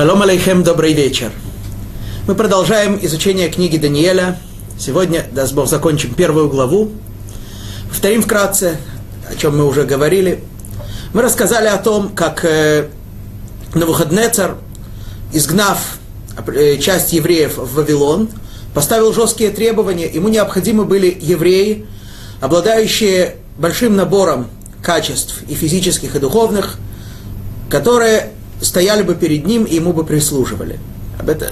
Шалом алейхем, добрый вечер. Мы продолжаем изучение книги Даниэля. Сегодня, даст Бог, закончим первую главу. Повторим вкратце, о чем мы уже говорили. Мы рассказали о том, как э, Навуходнецар, изгнав э, часть евреев в Вавилон, поставил жесткие требования. Ему необходимы были евреи, обладающие большим набором качеств и физических, и духовных, которые стояли бы перед ним и ему бы прислуживали. Об этом.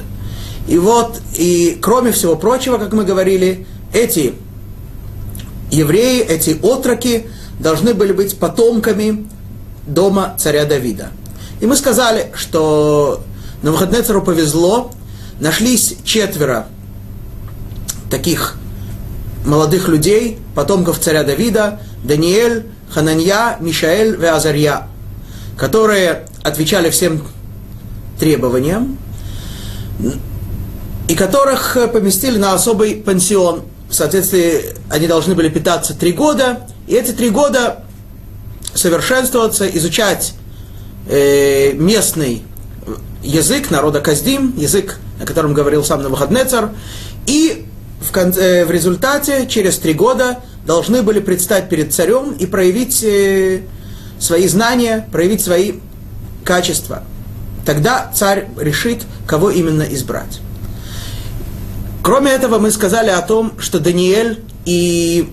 И вот, и кроме всего прочего, как мы говорили, эти евреи, эти отроки должны были быть потомками дома царя Давида. И мы сказали, что на выходные цару повезло, нашлись четверо таких молодых людей, потомков царя Давида, Даниэль, Хананья, Мишаэль и Азарья, которые отвечали всем требованиям, и которых поместили на особый пансион. В соответствии, они должны были питаться три года, и эти три года совершенствоваться, изучать э, местный язык народа Каздим, язык, о котором говорил сам Навуходнецар, и в, конце, в результате, через три года, должны были предстать перед царем и проявить э, свои знания, проявить свои качества. Тогда царь решит, кого именно избрать. Кроме этого, мы сказали о том, что Даниэль и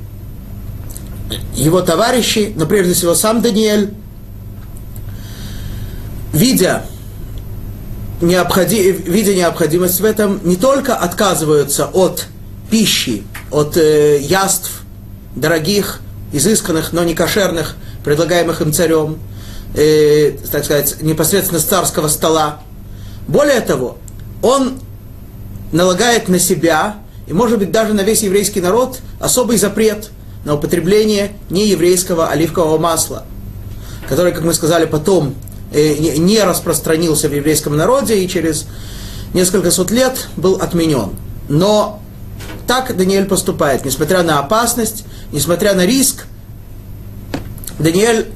его товарищи, но прежде всего сам Даниэль, видя, необходи, видя необходимость в этом, не только отказываются от пищи, от э, яств дорогих, изысканных, но не кошерных, предлагаемых им царем, э, так сказать, непосредственно с царского стола. Более того, он налагает на себя, и может быть даже на весь еврейский народ, особый запрет на употребление нееврейского оливкового масла, который, как мы сказали, потом э, не распространился в еврейском народе и через несколько сот лет был отменен. Но так Даниэль поступает, несмотря на опасность, несмотря на риск, Даниэль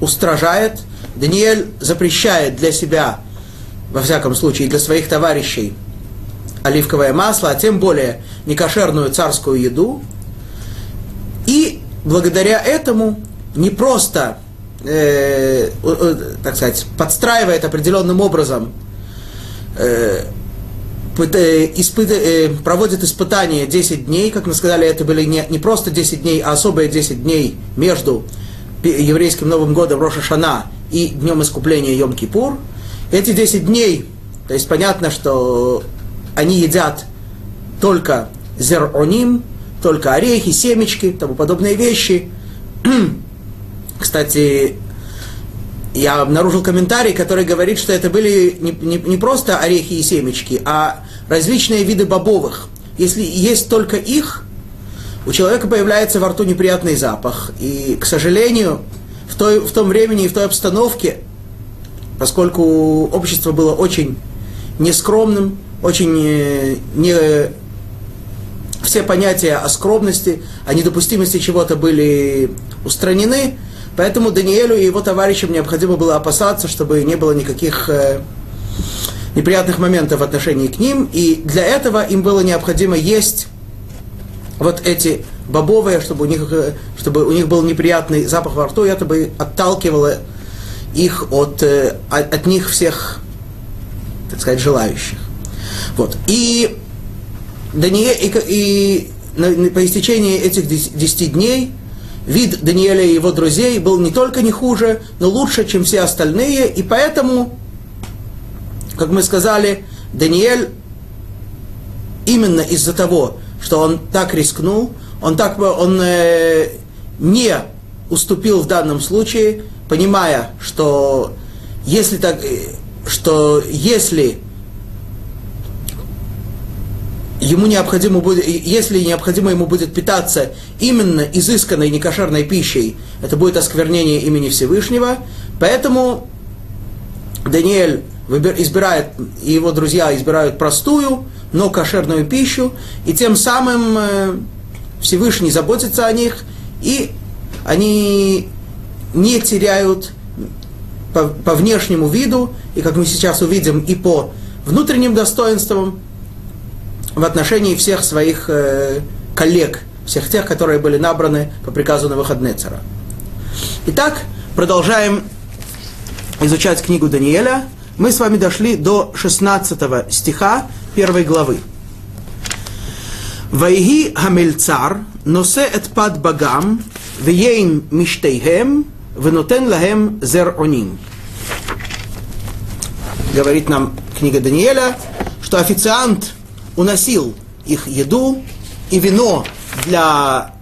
устражает, Даниэль запрещает для себя, во всяком случае, для своих товарищей, оливковое масло, а тем более некошерную царскую еду. И благодаря этому не просто, э, э, так сказать, подстраивает определенным образом, э, испыт, э, проводит испытания 10 дней, как мы сказали, это были не, не просто 10 дней, а особые 10 дней между еврейским Новым годом Роша Шана и Днем Искупления Йом-Кипур. Эти 10 дней, то есть понятно, что они едят только зероним, только орехи, семечки, тому подобные вещи. Кстати, я обнаружил комментарий, который говорит, что это были не, не, не просто орехи и семечки, а различные виды бобовых. Если есть только их, у человека появляется во рту неприятный запах. И, к сожалению, в, той, в том времени и в той обстановке, поскольку общество было очень нескромным, очень э, не... Все понятия о скромности, о недопустимости чего-то были устранены, поэтому Даниэлю и его товарищам необходимо было опасаться, чтобы не было никаких э, неприятных моментов в отношении к ним, и для этого им было необходимо есть вот эти бобовые, чтобы у них, э, чтобы у них был неприятный запах во рту, и это бы отталкивало их от, э, от, них всех, так сказать, желающих. Вот. И, Дание, и, и по истечении этих десяти дней вид Даниэля и его друзей был не только не хуже, но лучше, чем все остальные, и поэтому, как мы сказали, Даниэль именно из-за того, что он так рискнул, он, так, он э, не уступил в данном случае, понимая, что если, так, э, что если ему необходимо будет, если необходимо ему будет питаться именно изысканной некошерной пищей, это будет осквернение имени Всевышнего. Поэтому Даниэль избирает, и его друзья избирают простую, но кошерную пищу, и тем самым э, Всевышний заботится о них, и они не теряют по, по внешнему виду, и как мы сейчас увидим, и по внутренним достоинствам в отношении всех своих э, коллег, всех тех, которые были набраны по приказу на выходные цара. Итак, продолжаем изучать книгу Даниэля. Мы с вами дошли до 16 стиха первой главы. Вайги хамельцар, носе эт пад багам, вейн миштейхем, венотен лахем зер оним. Говорит нам книга Даниэля, что официант уносил их еду и вино, для,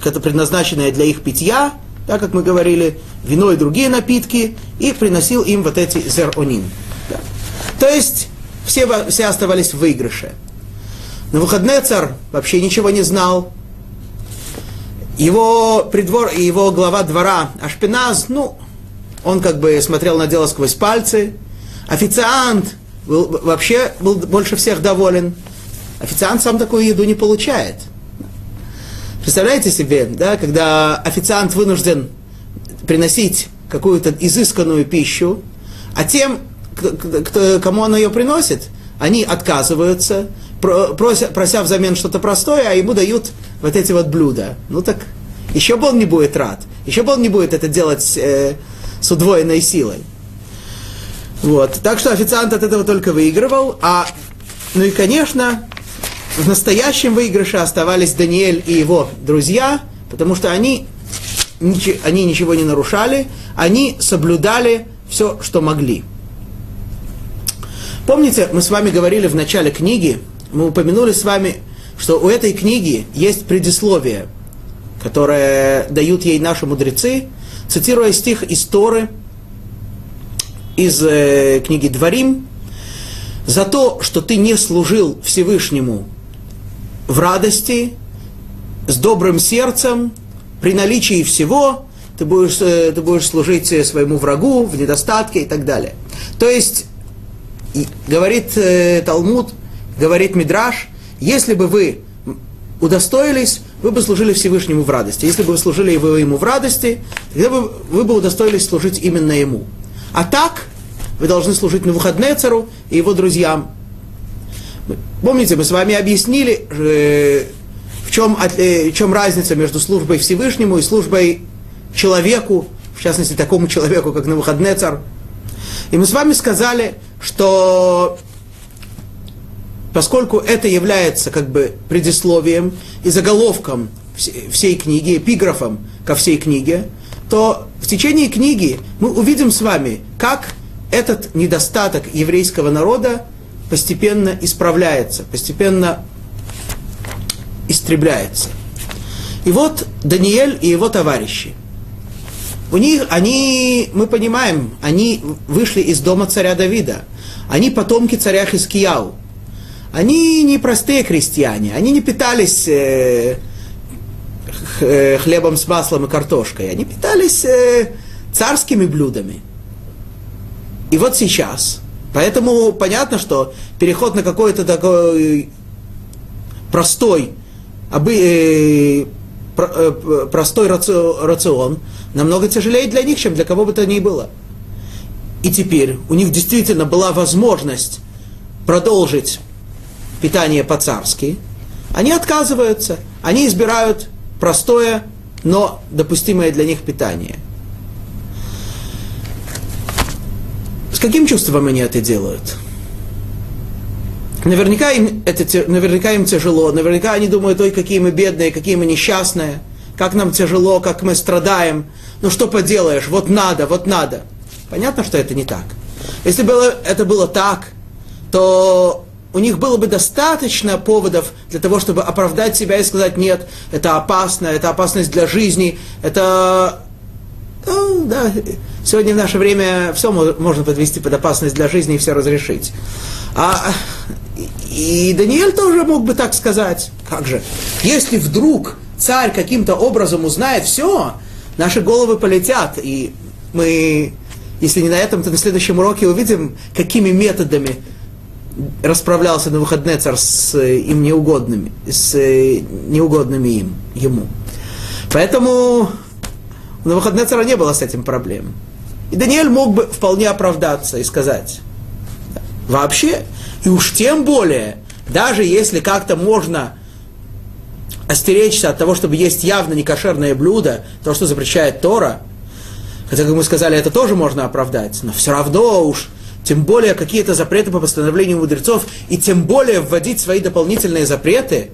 предназначенное для их питья, так как мы говорили, вино и другие напитки, и приносил им вот эти зеронин. Да. То есть все, все оставались в выигрыше. На выходные царь вообще ничего не знал. Его придвор, его глава двора Ашпиназ, ну, он как бы смотрел на дело сквозь пальцы. Официант был, вообще был больше всех доволен. Официант сам такую еду не получает. Представляете себе, да, когда официант вынужден приносить какую-то изысканную пищу, а тем, кому он ее приносит, они отказываются, прося, прося взамен что-то простое, а ему дают вот эти вот блюда. Ну так еще бы он не будет рад, еще бы он не будет это делать э, с удвоенной силой. Вот. Так что официант от этого только выигрывал. А, ну и, конечно, в настоящем выигрыше оставались Даниэль и его друзья, потому что они, они ничего не нарушали, они соблюдали все, что могли. Помните, мы с вами говорили в начале книги, мы упомянули с вами, что у этой книги есть предисловие, которое дают ей наши мудрецы, цитируя стих из Торы, из э, книги Дворим, за то, что ты не служил Всевышнему в радости, с добрым сердцем, при наличии всего, ты будешь, э, ты будешь служить своему врагу в недостатке и так далее. То есть говорит э, Талмуд, говорит Мидраш, если бы вы удостоились, вы бы служили Всевышнему в радости. Если бы вы служили вы ему в радости, тогда бы, вы бы удостоились служить именно ему. А так, вы должны служить на выходные цару и его друзьям. Помните, мы с вами объяснили, э, чем, э, чем разница между службой Всевышнему и службой человеку, в частности, такому человеку, как на выходные царь. И мы с вами сказали, что поскольку это является как бы предисловием и заголовком всей книги, эпиграфом ко всей книге, то в течение книги мы увидим с вами, как этот недостаток еврейского народа постепенно исправляется, постепенно истребляется. И вот Даниэль и его товарищи – у них, они, мы понимаем, они вышли из дома царя Давида. Они потомки царя Хискияу. Они не простые крестьяне, они не питались э, э, хлебом с маслом и картошкой, они питались э, царскими блюдами. И вот сейчас, поэтому понятно, что переход на какой-то такой простой, простой рацион, намного тяжелее для них, чем для кого бы то ни было. И теперь у них действительно была возможность продолжить питание по-царски. Они отказываются, они избирают простое, но допустимое для них питание. С каким чувством они это делают? Наверняка им, это, наверняка им тяжело, наверняка они думают, ой, какие мы бедные, какие мы несчастные – как нам тяжело, как мы страдаем. Ну что поделаешь, вот надо, вот надо. Понятно, что это не так. Если бы это было так, то у них было бы достаточно поводов для того, чтобы оправдать себя и сказать, нет, это опасно, это опасность для жизни, это... Ну, да, сегодня в наше время все можно подвести под опасность для жизни и все разрешить. А, и Даниэль тоже мог бы так сказать. Как же? Если вдруг царь каким-то образом узнает все, наши головы полетят, и мы, если не на этом, то на следующем уроке увидим, какими методами расправлялся на выходные царь с э, им неугодными, с э, неугодными им, ему. Поэтому на выходные царя не было с этим проблем. И Даниэль мог бы вполне оправдаться и сказать, вообще, и уж тем более, даже если как-то можно остеречься от того, чтобы есть явно некошерное блюдо, то, что запрещает Тора, хотя, как мы сказали, это тоже можно оправдать, но все равно уж, тем более какие-то запреты по постановлению мудрецов, и тем более вводить свои дополнительные запреты.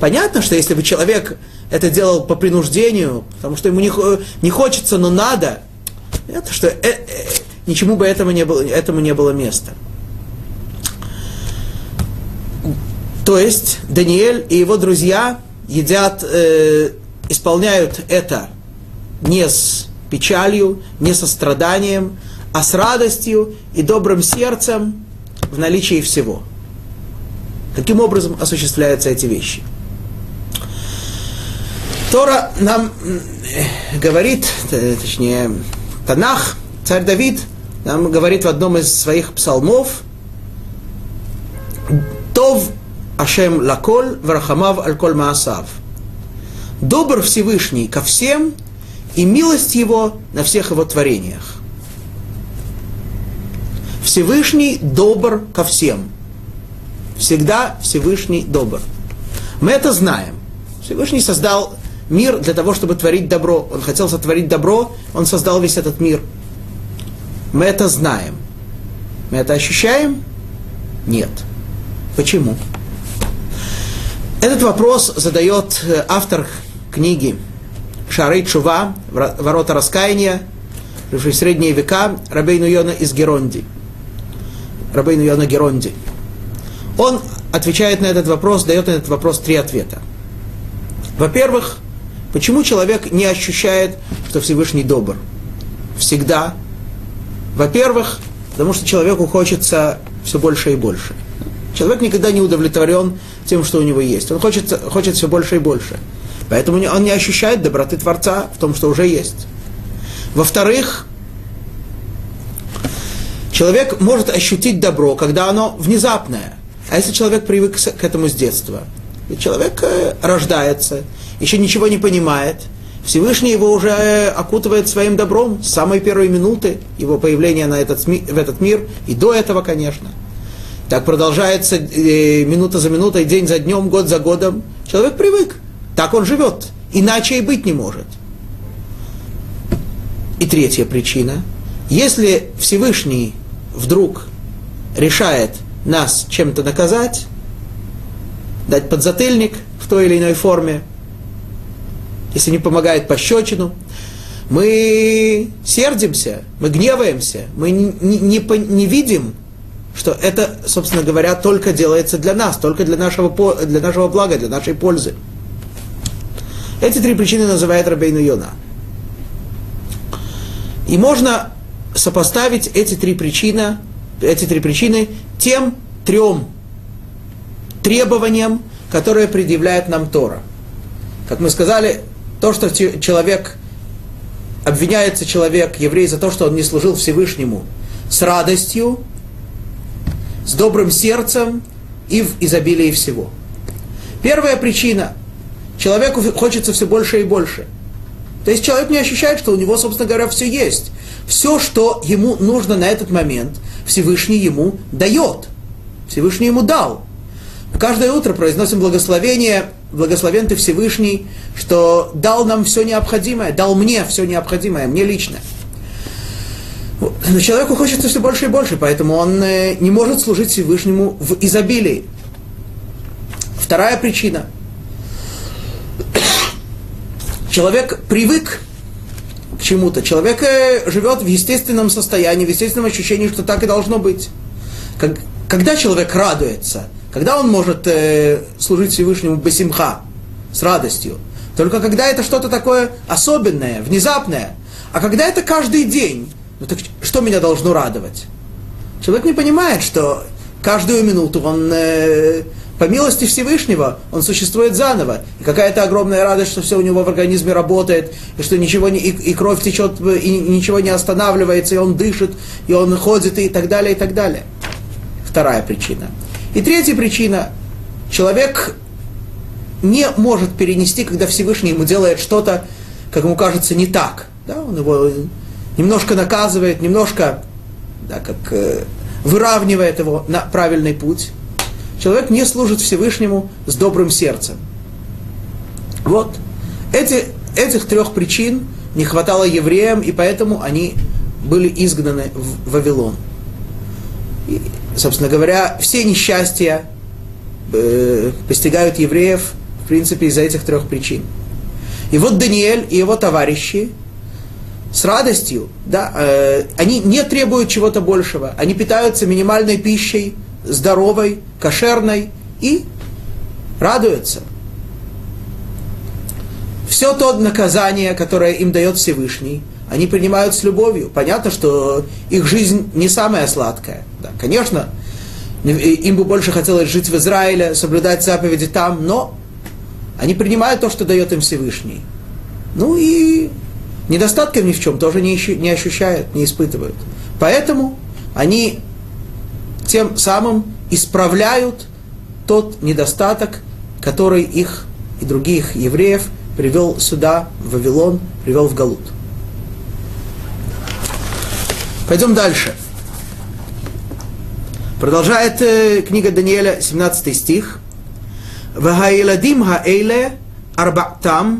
Понятно, что если бы человек это делал по принуждению, потому что ему не, не хочется, но надо, это что э, э, ничему бы этому не было, этому не было места. То есть Даниэль и его друзья едят, э, исполняют это не с печалью, не со страданием, а с радостью и добрым сердцем в наличии всего. Каким образом осуществляются эти вещи? Тора нам говорит, точнее, Танах, царь Давид, нам говорит в одном из своих псалмов, Тов Ашем лаколь вархамав аль-коль маасав. Добр Всевышний ко всем, и милость его на всех его творениях. Всевышний добр ко всем. Всегда Всевышний добр. Мы это знаем. Всевышний создал мир для того, чтобы творить добро. Он хотел сотворить добро, он создал весь этот мир. Мы это знаем. Мы это ощущаем? Нет. Почему? Этот вопрос задает э, автор книги Шары Чува, Ворота раскаяния, живший в средние века, Рабейну Йона из Геронди. Рабейну Йона Геронди. Он отвечает на этот вопрос, дает на этот вопрос три ответа. Во-первых, почему человек не ощущает, что Всевышний добр? Всегда. Во-первых, потому что человеку хочется все больше и больше. Человек никогда не удовлетворен тем, что у него есть. Он хочет, хочет все больше и больше. Поэтому он не ощущает доброты Творца в том, что уже есть. Во-вторых, человек может ощутить добро, когда оно внезапное. А если человек привык к этому с детства? Человек э, рождается, еще ничего не понимает, Всевышний его уже э, окутывает своим добром с самой первой минуты его появления на этот, в этот мир, и до этого, конечно – так продолжается э, минута за минутой, день за днем, год за годом. Человек привык. Так он живет. Иначе и быть не может. И третья причина. Если Всевышний вдруг решает нас чем-то наказать, дать подзатыльник в той или иной форме, если не помогает пощечину, мы сердимся, мы гневаемся, мы не, не, не, видим что это, собственно говоря, только делается для нас, только для нашего, для нашего блага, для нашей пользы. Эти три причины называет Рабейну Йона. И можно сопоставить эти три причины, эти три причины тем трем требованиям, которые предъявляет нам Тора. Как мы сказали, то, что человек, обвиняется человек, еврей, за то, что он не служил Всевышнему с радостью, с добрым сердцем и в изобилии всего. Первая причина. Человеку хочется все больше и больше. То есть человек не ощущает, что у него, собственно говоря, все есть. Все, что ему нужно на этот момент, Всевышний ему дает. Всевышний ему дал. Каждое утро произносим благословение, благословен ты Всевышний, что дал нам все необходимое, дал мне все необходимое, мне лично. Но человеку хочется все больше и больше, поэтому он э, не может служить Всевышнему в изобилии. Вторая причина. Человек привык к чему-то. Человек э, живет в естественном состоянии, в естественном ощущении, что так и должно быть. Когда человек радуется, когда он может э, служить Всевышнему басимха, с радостью, только когда это что-то такое особенное, внезапное, а когда это каждый день, ну так что меня должно радовать? Человек не понимает, что каждую минуту он, э, по милости Всевышнего, он существует заново. И какая-то огромная радость, что все у него в организме работает, и что ничего не, и, и кровь течет, и ничего не останавливается, и он дышит, и он ходит, и так далее, и так далее. Вторая причина. И третья причина. Человек не может перенести, когда Всевышний ему делает что-то, как ему кажется, не так. Да? Он его немножко наказывает, немножко да, как, э, выравнивает его на правильный путь, человек не служит Всевышнему с добрым сердцем. Вот. Эти, этих трех причин не хватало евреям, и поэтому они были изгнаны в Вавилон. И, собственно говоря, все несчастья э, постигают евреев, в принципе, из-за этих трех причин. И вот Даниэль и его товарищи с радостью, да, э, они не требуют чего-то большего, они питаются минимальной пищей, здоровой, кошерной и радуются. Все то наказание, которое им дает Всевышний, они принимают с любовью. Понятно, что их жизнь не самая сладкая. Да, конечно, им бы больше хотелось жить в Израиле, соблюдать заповеди там, но они принимают то, что дает им Всевышний. Ну и недостатков ни в чем тоже не, не ощущают, не испытывают. Поэтому они тем самым исправляют тот недостаток, который их и других евреев привел сюда, в Вавилон, привел в Галут. Пойдем дальше. Продолжает э, книга Даниэля, 17 стих. והילדים האלה, ארבעתם,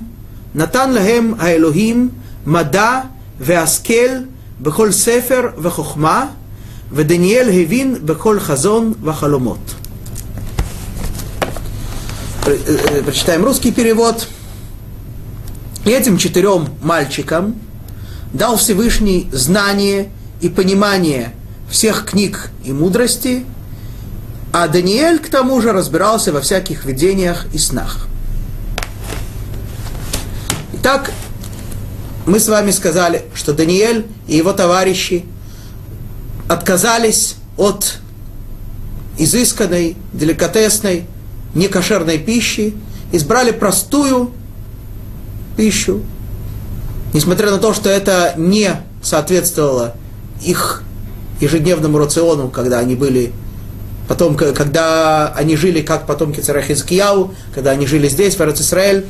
נתן להם האלוהים מדע והשכל בכל ספר וחוכמה, ודניאל הבין בכל חזון וחלומות. Прочитаем русский перевод. Этим четырем мальчикам дал Всевышний знание и понимание всех книг и мудрости – а Даниэль, к тому же, разбирался во всяких видениях и снах. Итак, мы с вами сказали, что Даниэль и его товарищи отказались от изысканной, деликатесной, некошерной пищи, избрали простую пищу, несмотря на то, что это не соответствовало их ежедневному рациону, когда они были Потом, когда они жили как потомки царя Хизкияу, когда они жили здесь, в Израиль.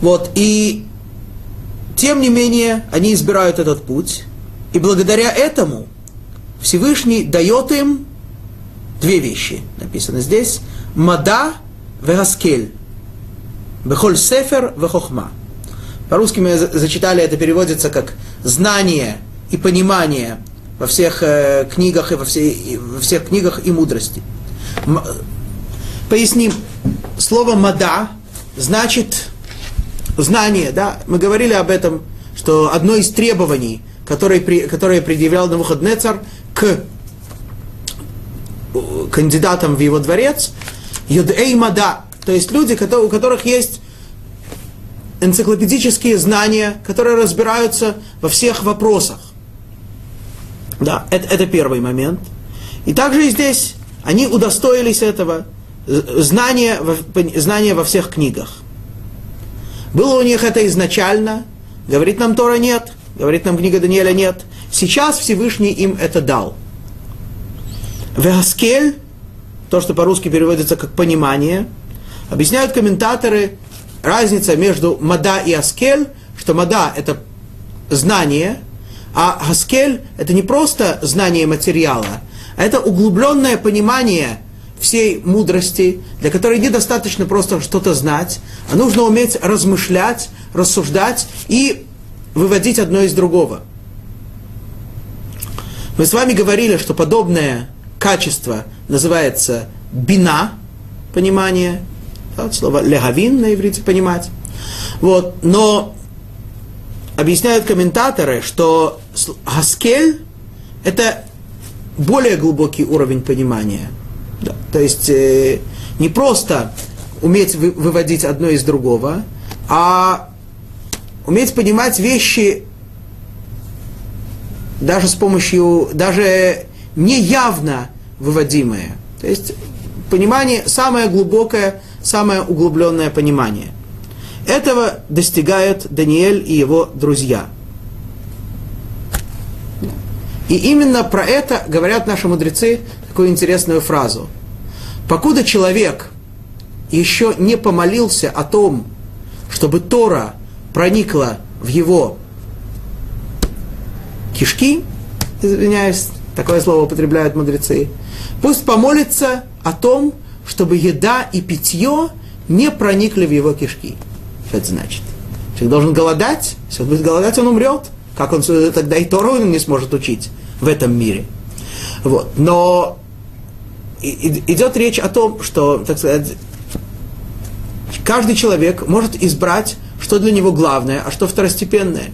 Вот, и тем не менее, они избирают этот путь, и благодаря этому Всевышний дает им две вещи, написано здесь, мада вегаскель, бехоль сефер вехохма. По-русски мы зачитали, это переводится как знание и понимание во всех э, книгах и во, все, и во всех книгах и мудрости. Поясним. Слово «мада» значит знание, да? Мы говорили об этом, что одно из требований, которое, при, которое предъявлял Навуходнецар к кандидатам в его дворец, «Йодэй мада», то есть люди, у которых есть энциклопедические знания, которые разбираются во всех вопросах. Да, это, это первый момент. И также и здесь они удостоились этого знания, знания во всех книгах. Было у них это изначально, говорит нам Тора нет, говорит нам книга Даниэля нет. Сейчас Всевышний им это дал. Вегаскель, то, что по-русски переводится как понимание, объясняют комментаторы разница между мада и аскель, что мада это знание, а Хаскель – это не просто знание материала, а это углубленное понимание всей мудрости, для которой недостаточно просто что-то знать, а нужно уметь размышлять, рассуждать и выводить одно из другого. Мы с вами говорили, что подобное качество называется бина, понимание, да, слово легавин на иврите понимать. Вот, но объясняют комментаторы, что Хаскель – это более глубокий уровень понимания. Да. То есть э, не просто уметь вы, выводить одно из другого, а уметь понимать вещи даже с помощью, даже неявно выводимые. То есть понимание, самое глубокое, самое углубленное понимание. Этого достигают Даниэль и его друзья. И именно про это говорят наши мудрецы такую интересную фразу. Покуда человек еще не помолился о том, чтобы Тора проникла в его кишки, извиняюсь, такое слово употребляют мудрецы, пусть помолится о том, чтобы еда и питье не проникли в его кишки. Что это значит? Человек должен голодать, если он будет голодать, он умрет. Как он тогда и Тору не сможет учить в этом мире. Вот. Но идет речь о том, что, так сказать, каждый человек может избрать, что для него главное, а что второстепенное.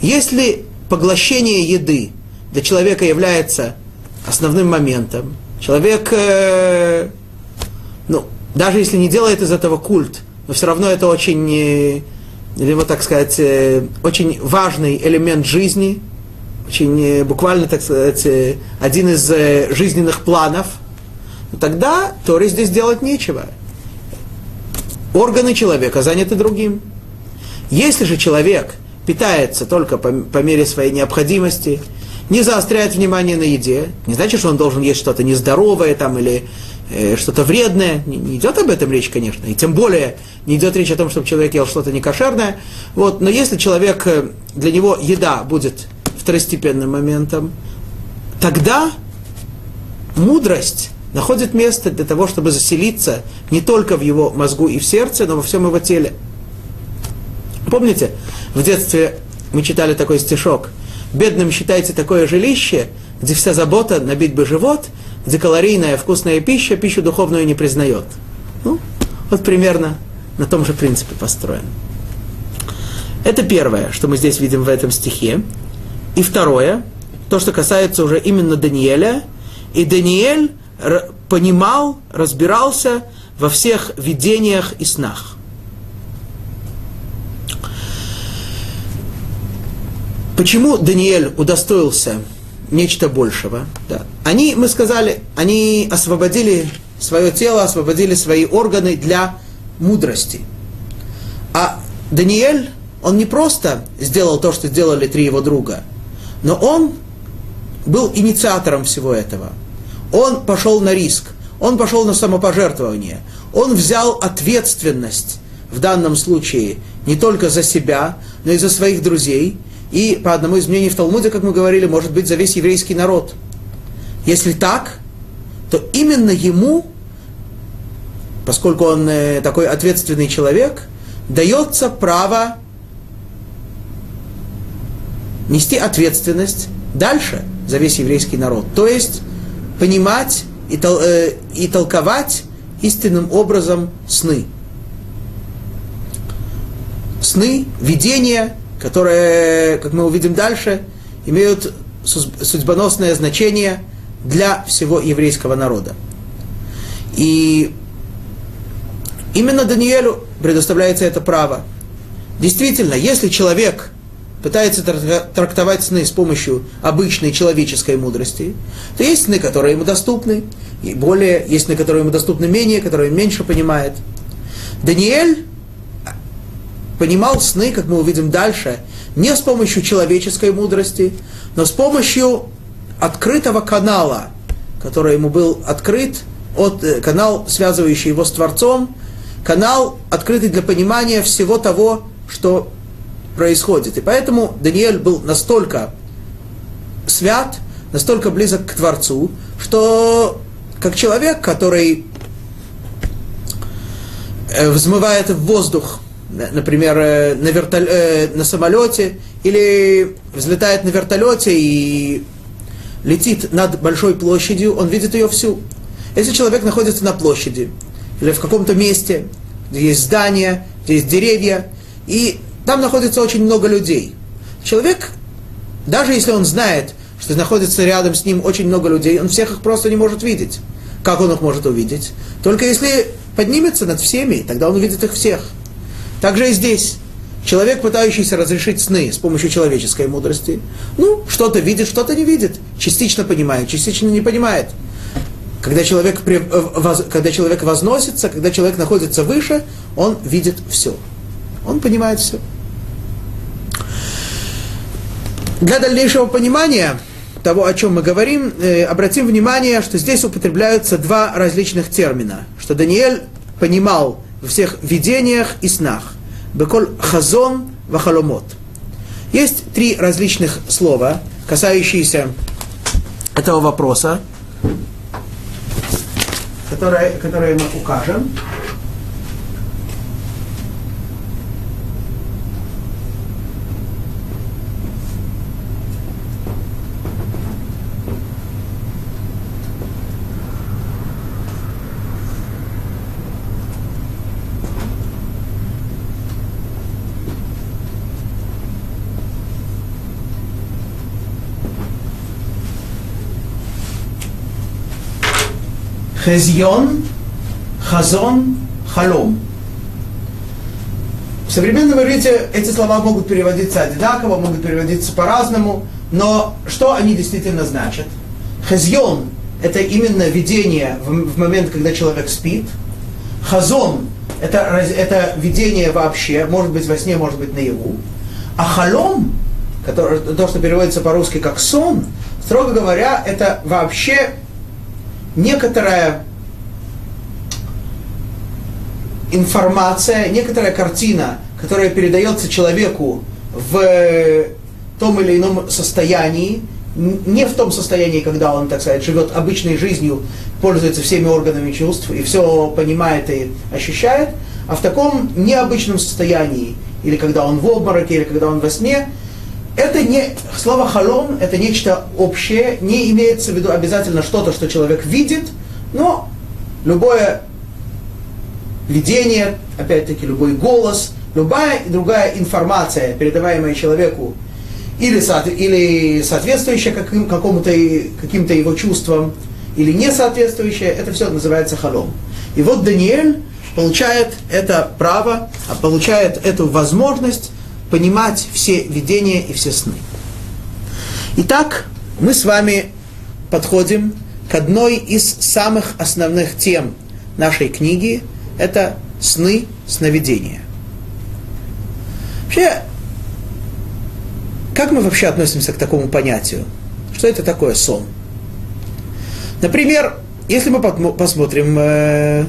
Если поглощение еды для человека является основным моментом, человек, э, ну, даже если не делает из этого культ, но все равно это очень, э, или вот так сказать, э, очень важный элемент жизни, очень э, буквально, так сказать, один из жизненных планов, тогда Торе здесь делать нечего органы человека заняты другим. Если же человек питается только по, по мере своей необходимости, не заостряет внимание на еде, не значит, что он должен есть что-то нездоровое там или что-то вредное. Не, не идет об этом речь, конечно. И тем более не идет речь о том, чтобы человек ел что-то некошерное. Вот, но если человек, э, для него еда будет второстепенным моментом, тогда мудрость находит место для того, чтобы заселиться не только в его мозгу и в сердце, но во всем его теле. Помните, в детстве мы читали такой стишок. Бедным считайте такое жилище, где вся забота набить бы живот, где калорийная вкусная пища пищу духовную не признает. Ну, вот примерно на том же принципе построен. Это первое, что мы здесь видим в этом стихе. И второе, то, что касается уже именно Даниэля. И Даниэль понимал, разбирался во всех видениях и снах. Почему Даниэль удостоился нечто большего? Да. Они, мы сказали, они освободили свое тело, освободили свои органы для мудрости. А Даниэль, он не просто сделал то, что сделали три его друга, но он был инициатором всего этого – он пошел на риск, он пошел на самопожертвование, он взял ответственность в данном случае не только за себя, но и за своих друзей, и по одному из мнений в Талмуде, как мы говорили, может быть, за весь еврейский народ. Если так, то именно ему, поскольку он э, такой ответственный человек, дается право нести ответственность дальше за весь еврейский народ. То есть понимать и, тол, э, и толковать истинным образом сны. Сны, видения, которые, как мы увидим дальше, имеют судьбоносное значение для всего еврейского народа. И именно Даниэлю предоставляется это право. Действительно, если человек пытается трактовать сны с помощью обычной человеческой мудрости, то есть сны, которые ему доступны, и более, есть сны, которые ему доступны менее, которые меньше понимает. Даниэль понимал сны, как мы увидим дальше, не с помощью человеческой мудрости, но с помощью открытого канала, который ему был открыт, от, э, канал, связывающий его с Творцом, канал, открытый для понимания всего того, что происходит. И поэтому Даниэль был настолько свят, настолько близок к Творцу, что как человек, который э, взмывает в воздух, например, э, на, вертол... Э, на самолете, или взлетает на вертолете и летит над большой площадью, он видит ее всю. Если человек находится на площади или в каком-то месте, где есть здания, где есть деревья, и там находится очень много людей. Человек, даже если он знает, что находится рядом с ним очень много людей, он всех их просто не может видеть. Как он их может увидеть? Только если поднимется над всеми, тогда он увидит их всех. Также и здесь. Человек, пытающийся разрешить сны с помощью человеческой мудрости, ну, что-то видит, что-то не видит. Частично понимает, частично не понимает. Когда человек, э, когда человек возносится, когда человек находится выше, он видит все. Он понимает все. Для дальнейшего понимания того, о чем мы говорим, э, обратим внимание, что здесь употребляются два различных термина, что Даниэль понимал во всех видениях и снах. Беколь хазон вахаломот. Есть три различных слова, касающиеся этого вопроса, которые, которые мы укажем. Хезьон, хазон, халом. В современном иврите эти слова могут переводиться одинаково, могут переводиться по-разному, но что они действительно значат? Хезьон – это именно видение в момент, когда человек спит. Хазон – это, это видение вообще, может быть во сне, может быть наяву. А халом, который, то, что переводится по-русски как сон, строго говоря, это вообще некоторая информация, некоторая картина, которая передается человеку в том или ином состоянии, не в том состоянии, когда он, так сказать, живет обычной жизнью, пользуется всеми органами чувств и все понимает и ощущает, а в таком необычном состоянии, или когда он в обмороке, или когда он во сне, это не, слово халом, это нечто общее, не имеется в виду обязательно что-то, что человек видит, но любое видение, опять-таки любой голос, любая другая информация, передаваемая человеку, или, или соответствующая каким, какому-то, каким-то его чувствам, или не соответствующая, это все называется халом. И вот Даниэль получает это право, а получает эту возможность понимать все видения и все сны. Итак, мы с вами подходим к одной из самых основных тем нашей книги. Это сны, сновидения. Вообще, как мы вообще относимся к такому понятию? Что это такое сон? Например, если мы посмотрим э,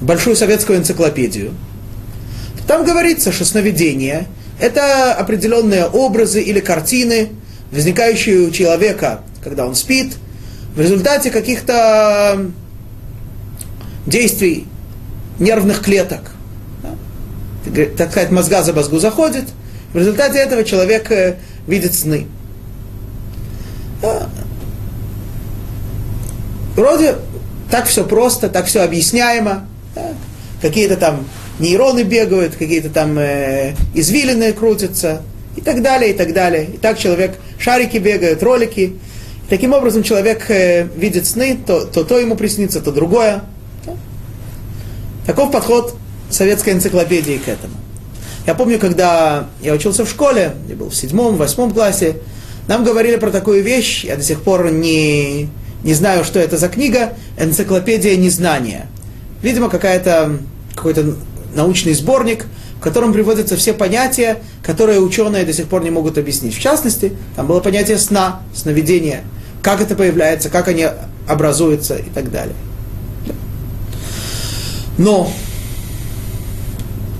большую советскую энциклопедию, там говорится, что сновидение – это определенные образы или картины, возникающие у человека, когда он спит, в результате каких-то действий нервных клеток. Да? Так сказать, мозга за мозгу заходит, в результате этого человек э, видит сны. Вроде так все просто, так все объясняемо. Какие-то там нейроны бегают, какие-то там э, извилины крутятся и так далее, и так далее. И так человек, шарики бегают, ролики. Таким образом человек э, видит сны, то, то то ему приснится, то другое. Таков подход советской энциклопедии к этому. Я помню, когда я учился в школе, я был в седьмом, восьмом классе, нам говорили про такую вещь, я до сих пор не, не знаю, что это за книга, энциклопедия незнания. Видимо, какая-то, какой-то научный сборник, в котором приводятся все понятия, которые ученые до сих пор не могут объяснить. В частности, там было понятие сна, сновидения, как это появляется, как они образуются и так далее. Но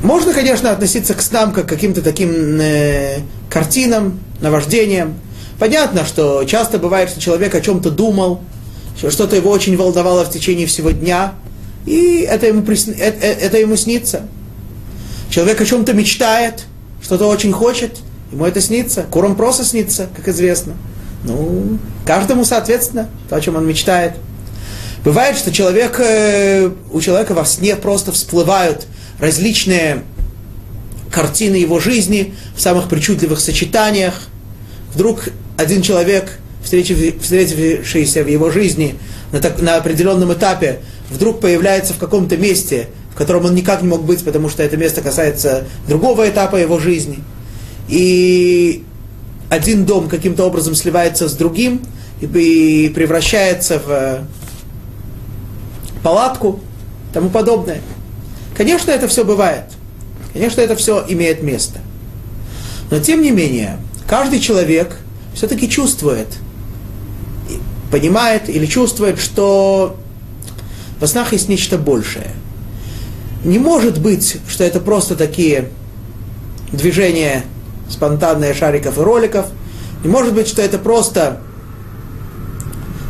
можно, конечно, относиться к снам как к каким-то таким э, картинам, наваждениям. Понятно, что часто бывает, что человек о чем-то думал, что что-то его очень волновало в течение всего дня, и это ему, присн... это, э, это ему снится. Человек о чем-то мечтает, что-то очень хочет, ему это снится. Куром просто снится, как известно. Ну, каждому, соответственно, то, о чем он мечтает. Бывает, что человек, э, у человека во сне просто всплывают различные картины его жизни в самых причудливых сочетаниях. Вдруг один человек, встретившийся в его жизни на, так, на определенном этапе, вдруг появляется в каком-то месте, в котором он никак не мог быть, потому что это место касается другого этапа его жизни. И один дом каким-то образом сливается с другим и превращается в палатку, тому подобное. Конечно, это все бывает. Конечно, это все имеет место. Но тем не менее, каждый человек все-таки чувствует, понимает или чувствует, что во снах есть нечто большее. Не может быть, что это просто такие движения спонтанные шариков и роликов. Не может быть, что это просто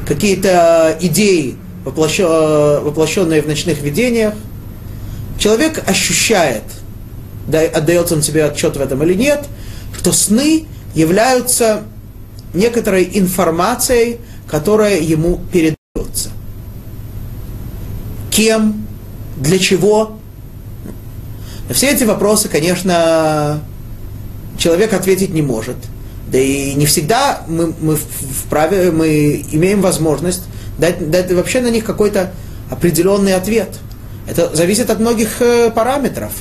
какие-то идеи, воплощенные в ночных видениях. Человек ощущает, отдается он себе отчет в этом или нет, что сны являются некоторой информацией, которая ему передается. Кем, для чего. На все эти вопросы, конечно, человек ответить не может. Да и не всегда мы, мы вправе, мы имеем возможность дать, дать вообще на них какой-то определенный ответ. Это зависит от многих э, параметров.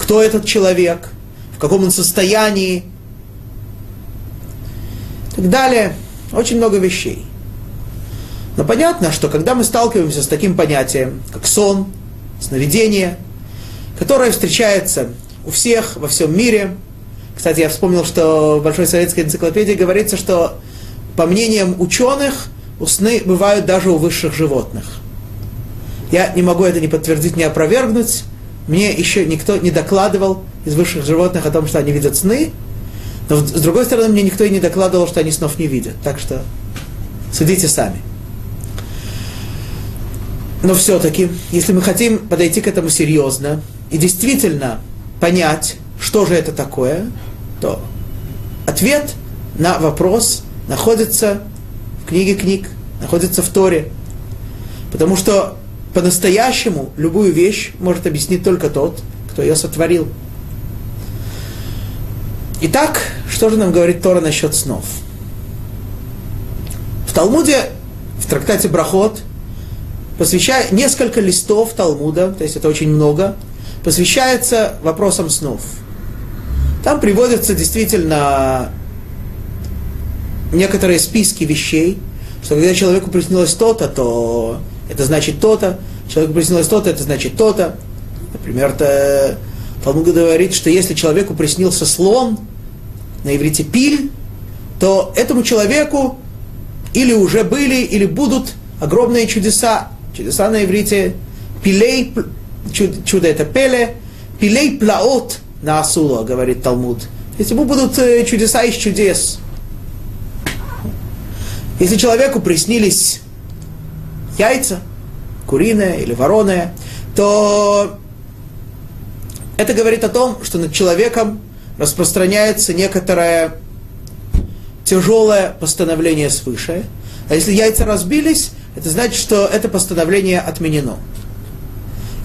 Кто этот человек, в каком он состоянии, и так далее. Очень много вещей. Но понятно, что когда мы сталкиваемся с таким понятием, как сон, сновидение, которое встречается у всех во всем мире. Кстати, я вспомнил, что в Большой советской энциклопедии говорится, что по мнениям ученых, сны бывают даже у высших животных. Я не могу это ни подтвердить, ни опровергнуть. Мне еще никто не докладывал из высших животных о том, что они видят сны. Но с другой стороны, мне никто и не докладывал, что они снов не видят. Так что судите сами. Но все-таки, если мы хотим подойти к этому серьезно и действительно понять, что же это такое, то ответ на вопрос находится в книге книг, находится в Торе. Потому что по-настоящему любую вещь может объяснить только тот, кто ее сотворил. Итак, что же нам говорит Тора насчет снов? В Талмуде, в трактате Брахот, посвящает несколько листов Талмуда, то есть это очень много, посвящается вопросам снов. Там приводятся действительно некоторые списки вещей, что когда человеку приснилось то-то, то это значит то-то, человеку приснилось то-то, это значит то-то. Например, то, Талмуд говорит, что если человеку приснился слон, на иврите пиль, то этому человеку или уже были, или будут огромные чудеса, Чудеса на иврите пилей, чудо это пеле, пилей плаот на асула, говорит Талмуд. Если будут э, чудеса из чудес. Если человеку приснились яйца, куриное или вороное, то это говорит о том, что над человеком распространяется некоторое тяжелое постановление свыше. А если яйца разбились, это значит, что это постановление отменено.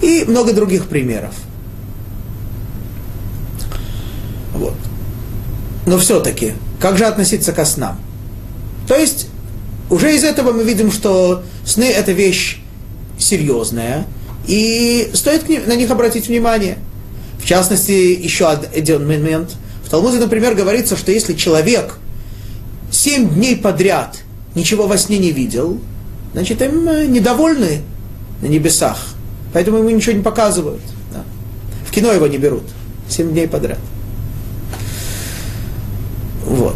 И много других примеров. Вот. Но все-таки, как же относиться ко снам? То есть, уже из этого мы видим, что сны – это вещь серьезная, и стоит на них обратить внимание. В частности, еще один момент. В Талмуде, например, говорится, что если человек семь дней подряд ничего во сне не видел, значит, им э, недовольны на небесах. Поэтому ему ничего не показывают. Да. В кино его не берут. Семь дней подряд. Вот.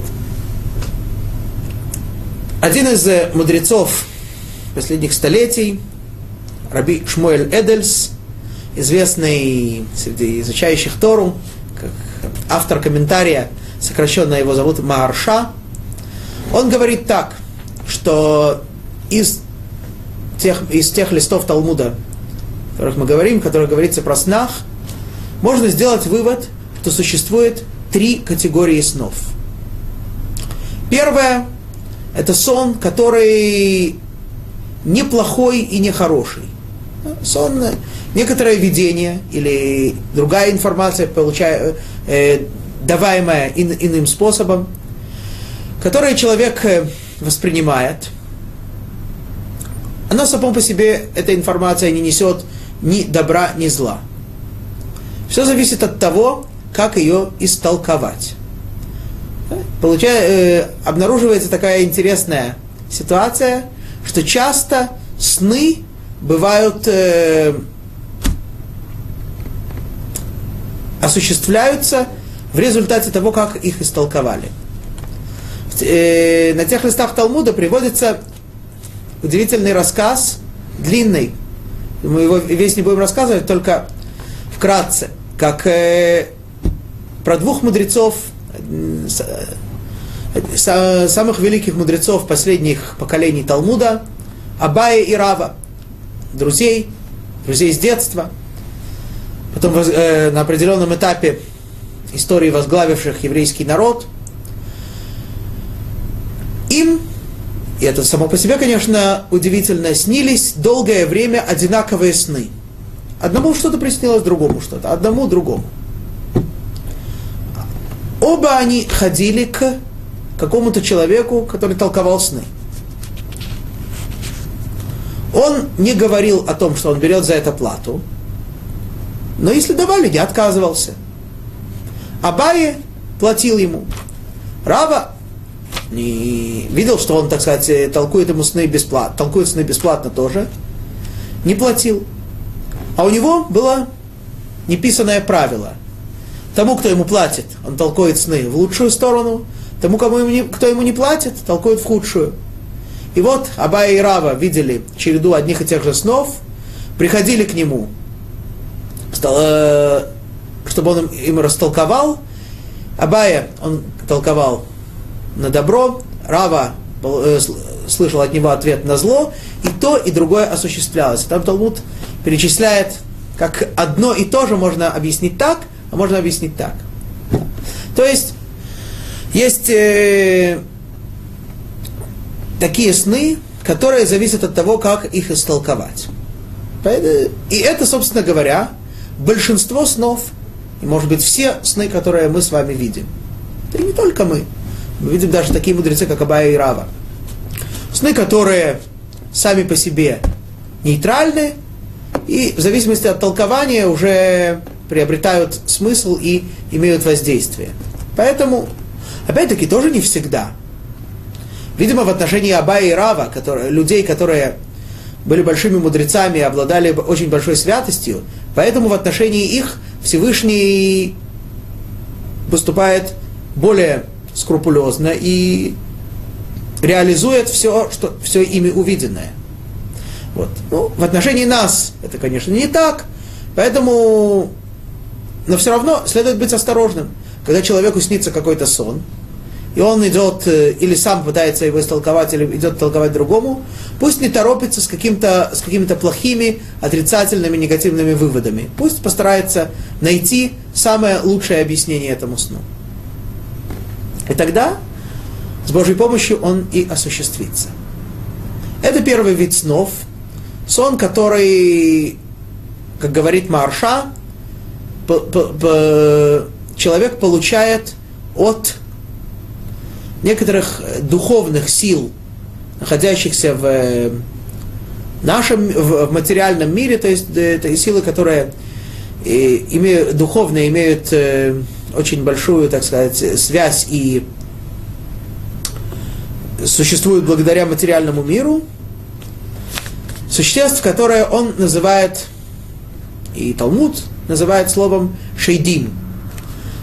Один из э, мудрецов последних столетий, Раби Шмуэль Эдельс, известный среди изучающих Тору, как автор комментария, сокращенно его зовут Маарша, он говорит так, что из тех, из тех листов Талмуда, о которых мы говорим, которые говорится про снах, можно сделать вывод, что существует три категории снов. Первое – это сон, который неплохой и нехороший. Сон, некоторое видение или другая информация, получая, э, даваемая ин, иным способом, которое человек э, воспринимает – она само по себе, эта информация не несет ни добра, ни зла. Все зависит от того, как ее истолковать. Получая, э, обнаруживается такая интересная ситуация, что часто сны бывают э, осуществляются в результате того, как их истолковали. Э, на тех листах Талмуда приводится удивительный рассказ, длинный. Мы его весь не будем рассказывать, только вкратце, как э, про двух мудрецов. самых великих мудрецов последних поколений Талмуда, Абая и Рава, друзей, друзей с детства, потом э, на определенном этапе истории возглавивших еврейский народ, им, и это само по себе, конечно, удивительно, снились долгое время одинаковые сны. Одному что-то приснилось, другому что-то, одному другому. Оба они ходили к какому-то человеку, который толковал сны. Он не говорил о том, что он берет за это плату, но если давали, не отказывался. Абае платил ему. Рава не видел, что он, так сказать, толкует ему сны бесплатно, толкует сны бесплатно тоже, не платил. А у него было неписанное правило. Тому, кто ему платит, он толкует сны в лучшую сторону, тому, кому кто ему не платит, толкует в худшую. И вот Абая и Рава видели череду одних и тех же снов, приходили к нему, э, чтобы он им растолковал. Абая, он толковал на добро, Рава э, слышал от него ответ на зло, и то, и другое осуществлялось. Там Талмуд перечисляет, как одно и то же можно объяснить так, а можно объяснить так. То есть, есть э, такие сны, которые зависят от того, как их истолковать. И это, собственно говоря, большинство снов, и, может быть, все сны, которые мы с вами видим. Это не только мы. Мы видим даже такие мудрецы, как Абая и Рава. Сны, которые сами по себе нейтральны, и в зависимости от толкования уже приобретают смысл и имеют воздействие. Поэтому, опять-таки, тоже не всегда. Видимо, в отношении Абая и Рава, которые, людей, которые были большими мудрецами обладали очень большой святостью, поэтому в отношении их Всевышний поступает более скрупулезно и реализует все, что, все ими увиденное. Вот. Ну, в отношении нас это, конечно, не так, поэтому, но все равно следует быть осторожным. Когда человеку снится какой-то сон, и он идет, э, или сам пытается его истолковать, или идет толковать другому, пусть не торопится с, каким-то, с какими-то плохими, отрицательными, негативными выводами. Пусть постарается найти самое лучшее объяснение этому сну. И тогда с Божьей помощью он и осуществится. Это первый вид снов. Сон, который, как говорит Марша, человек получает от некоторых духовных сил, находящихся в нашем в материальном мире, то есть это силы, которые э, имеют, духовно имеют э, очень большую, так сказать, связь и существуют благодаря материальному миру, существ, которые он называет, и Талмуд называет словом шейдим.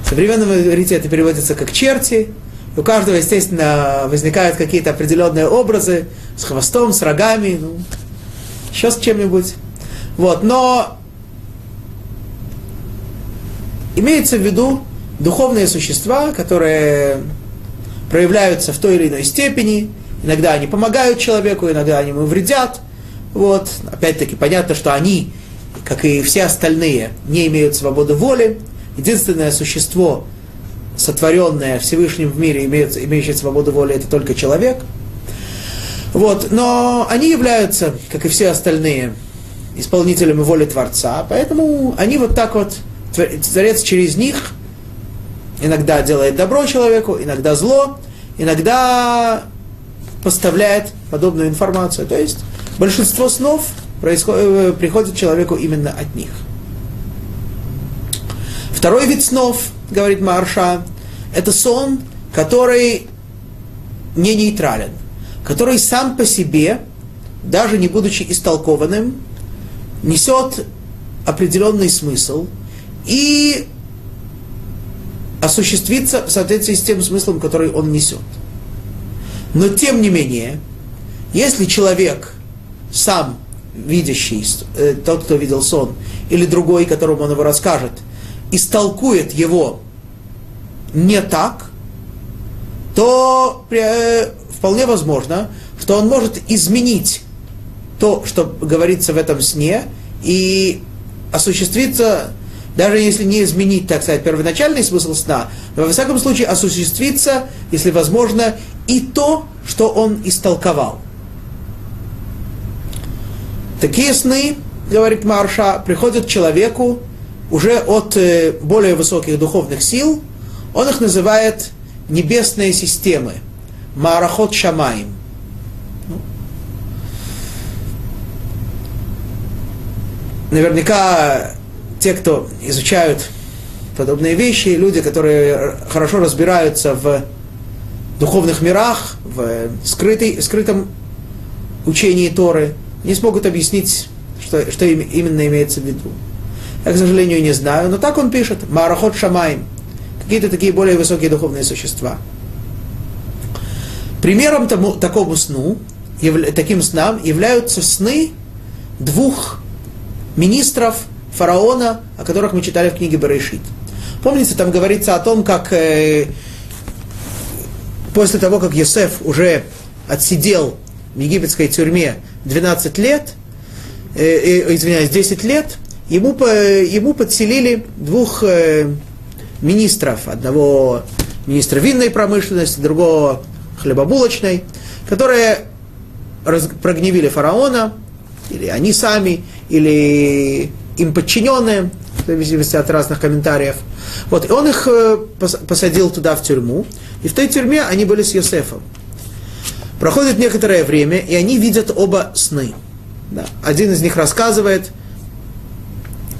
В современном иврите это переводится как черти. У каждого, естественно, возникают какие-то определенные образы с хвостом, с рогами, ну, еще с чем-нибудь. Вот, но имеется в виду духовные существа, которые проявляются в той или иной степени. Иногда они помогают человеку, иногда они ему вредят. Вот. Опять-таки понятно, что они, как и все остальные, не имеют свободы воли. Единственное существо, сотворенное Всевышним в мире, имеет, имеющее свободу воли, это только человек. Вот. Но они являются, как и все остальные, исполнителями воли Творца. Поэтому они вот так вот, Творец через них иногда делает добро человеку, иногда зло, иногда поставляет подобную информацию. То есть большинство снов э, приходит человеку именно от них. Второй вид снов, говорит Марша, это сон, который не нейтрален, который сам по себе, даже не будучи истолкованным, несет определенный смысл и осуществиться в соответствии с тем смыслом, который он несет. Но тем не менее, если человек сам видящий, э, тот, кто видел сон, или другой, которому он его расскажет, истолкует его не так, то э, вполне возможно, что он может изменить то, что говорится в этом сне, и осуществиться, даже если не изменить, так сказать, первоначальный смысл сна, но во всяком случае осуществиться, если возможно, и то, что он истолковал. Такие сны, говорит Марша, приходят человеку уже от э, более высоких духовных сил. Он их называет небесные системы. Марахот Шамаим. Наверняка те, кто изучают подобные вещи, люди, которые хорошо разбираются в духовных мирах, в скрытой, скрытом учении Торы, не смогут объяснить, что, что именно имеется в виду. Я, к сожалению, не знаю, но так он пишет. Марахот Шамаем. Какие-то такие более высокие духовные существа. Примером тому, такому сну, яв, таким снам являются сны двух министров фараона, о которых мы читали в книге Барышит. Помните, там говорится о том, как э, после того, как Йосеф уже отсидел в египетской тюрьме 12 лет, э, э, извиняюсь, 10 лет, ему, по, ему подселили двух э, министров, одного министра винной промышленности, другого хлебобулочной, которые прогневили фараона, или они сами, или им подчиненные, в зависимости от разных комментариев. Вот, и он их э, посадил туда в тюрьму, и в той тюрьме они были с Йосефом. Проходит некоторое время, и они видят оба сны. Да. Один из них рассказывает,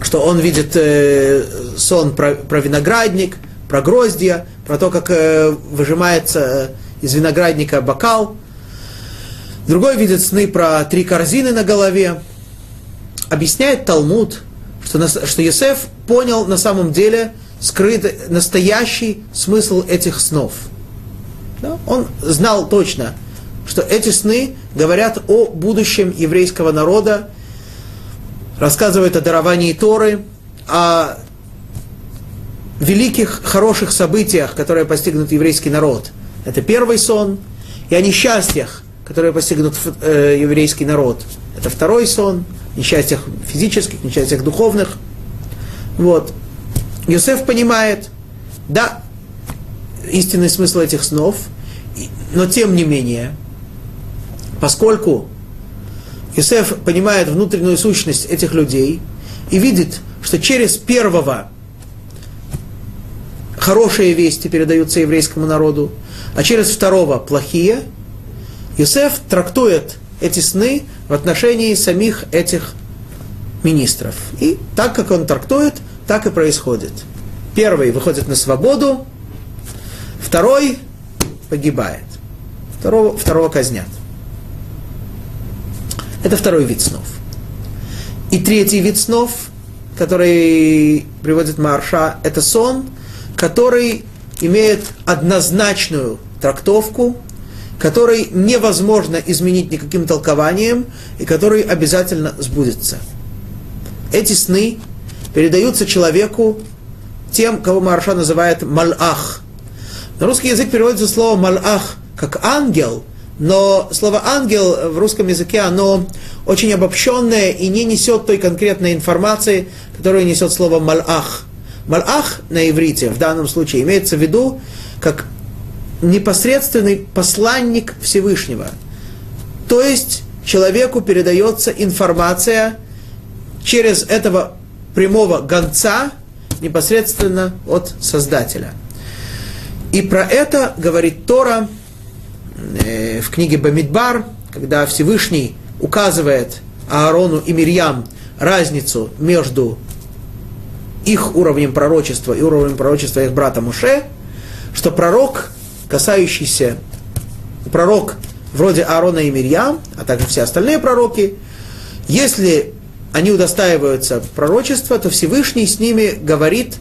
что он видит э, сон про, про виноградник, про гроздья, про то, как э, выжимается э, из виноградника бокал. Другой видит сны про три корзины на голове. Объясняет Талмуд, что, что Есеф понял на самом деле скрытый, настоящий смысл этих снов. Да? Он знал точно, что эти сны говорят о будущем еврейского народа, рассказывают о даровании Торы, о великих, хороших событиях, которые постигнут еврейский народ. Это первый сон, и о несчастьях, которые постигнут э, еврейский народ. Это второй сон, несчастьях физических, несчастьях духовных. Вот. Юсеф понимает, да, истинный смысл этих снов, но тем не менее, поскольку Иосиф понимает внутреннюю сущность этих людей и видит, что через первого хорошие вести передаются еврейскому народу, а через второго плохие, Иосиф трактует эти сны в отношении самих этих министров. И так, как он трактует, так и происходит. Первый выходит на свободу, второй погибает. Второго, второго казнят. Это второй вид снов. И третий вид снов, который приводит Марша, это сон, который имеет однозначную трактовку, который невозможно изменить никаким толкованием и который обязательно сбудется. Эти сны передаются человеку тем, кого Марша называет малах. На русский язык переводится слово малах как ангел, но слово ангел в русском языке, оно очень обобщенное и не несет той конкретной информации, которую несет слово малах. Малах на иврите в данном случае имеется в виду как непосредственный посланник Всевышнего. То есть человеку передается информация через этого прямого гонца непосредственно от Создателя. И про это говорит Тора э, в книге Бамидбар, когда Всевышний указывает Аарону и Мирьям разницу между их уровнем пророчества и уровнем пророчества их брата Муше, что пророк, касающийся, пророк вроде Аарона и Мирьям, а также все остальные пророки, если они удостаиваются пророчества, то Всевышний с ними говорит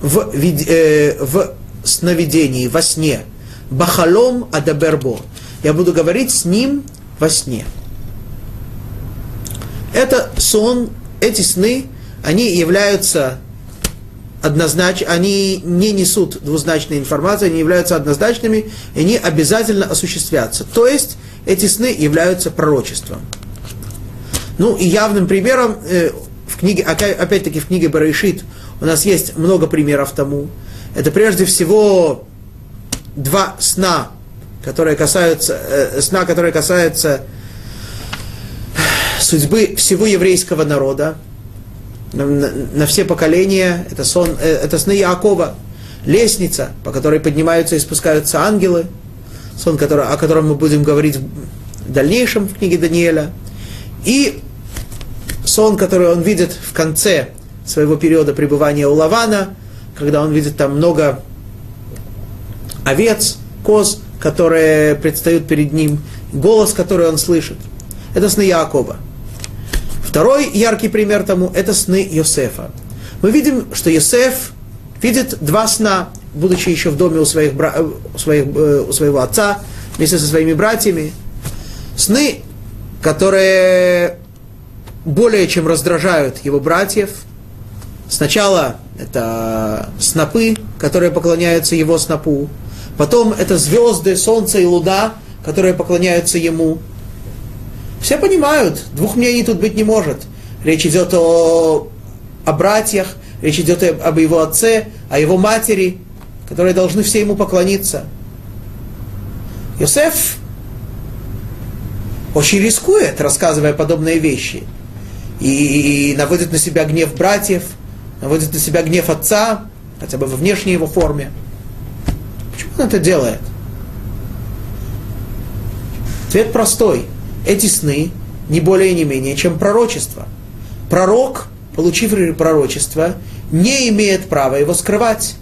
в, э, в сновидении, во сне. Бахалом адабербо. Я буду говорить с ним во сне. Это сон, эти сны, они являются однознач... они не несут двузначной информации, они являются однозначными, и они обязательно осуществятся. То есть эти сны являются пророчеством. Ну и явным примером э, в книге, опять-таки в книге Барайшит у нас есть много примеров тому. Это прежде всего два сна, которые касаются, э, сна, которые касаются судьбы всего еврейского народа на, на, все поколения. Это, сон, э, это сны Якова, лестница, по которой поднимаются и спускаются ангелы, сон, который, о котором мы будем говорить в дальнейшем в книге Даниэля, и сон, который он видит в конце своего периода пребывания у Лавана, когда он видит там много овец, коз, которые предстают перед ним, голос, который он слышит. Это сны Якова. Второй яркий пример тому – это сны Йосефа. Мы видим, что Йосеф видит два сна, будучи еще в доме у, своих, у, своих, э, у своего отца, вместе со своими братьями. Сны, которые более чем раздражают его братьев. Сначала это снопы, которые поклоняются его снопу. Потом это звезды, солнце и луна, которые поклоняются ему. Все понимают, двух мнений тут быть не может. Речь идет о, о братьях, речь идет об его отце, о его матери, которые должны все ему поклониться. Йосеф очень рискует, рассказывая подобные вещи. И, наводит на себя гнев братьев, наводит на себя гнев отца, хотя бы во внешней его форме. Почему он это делает? Ответ простой – эти сны не более и не менее, чем пророчество. Пророк, получив пророчество, не имеет права его скрывать.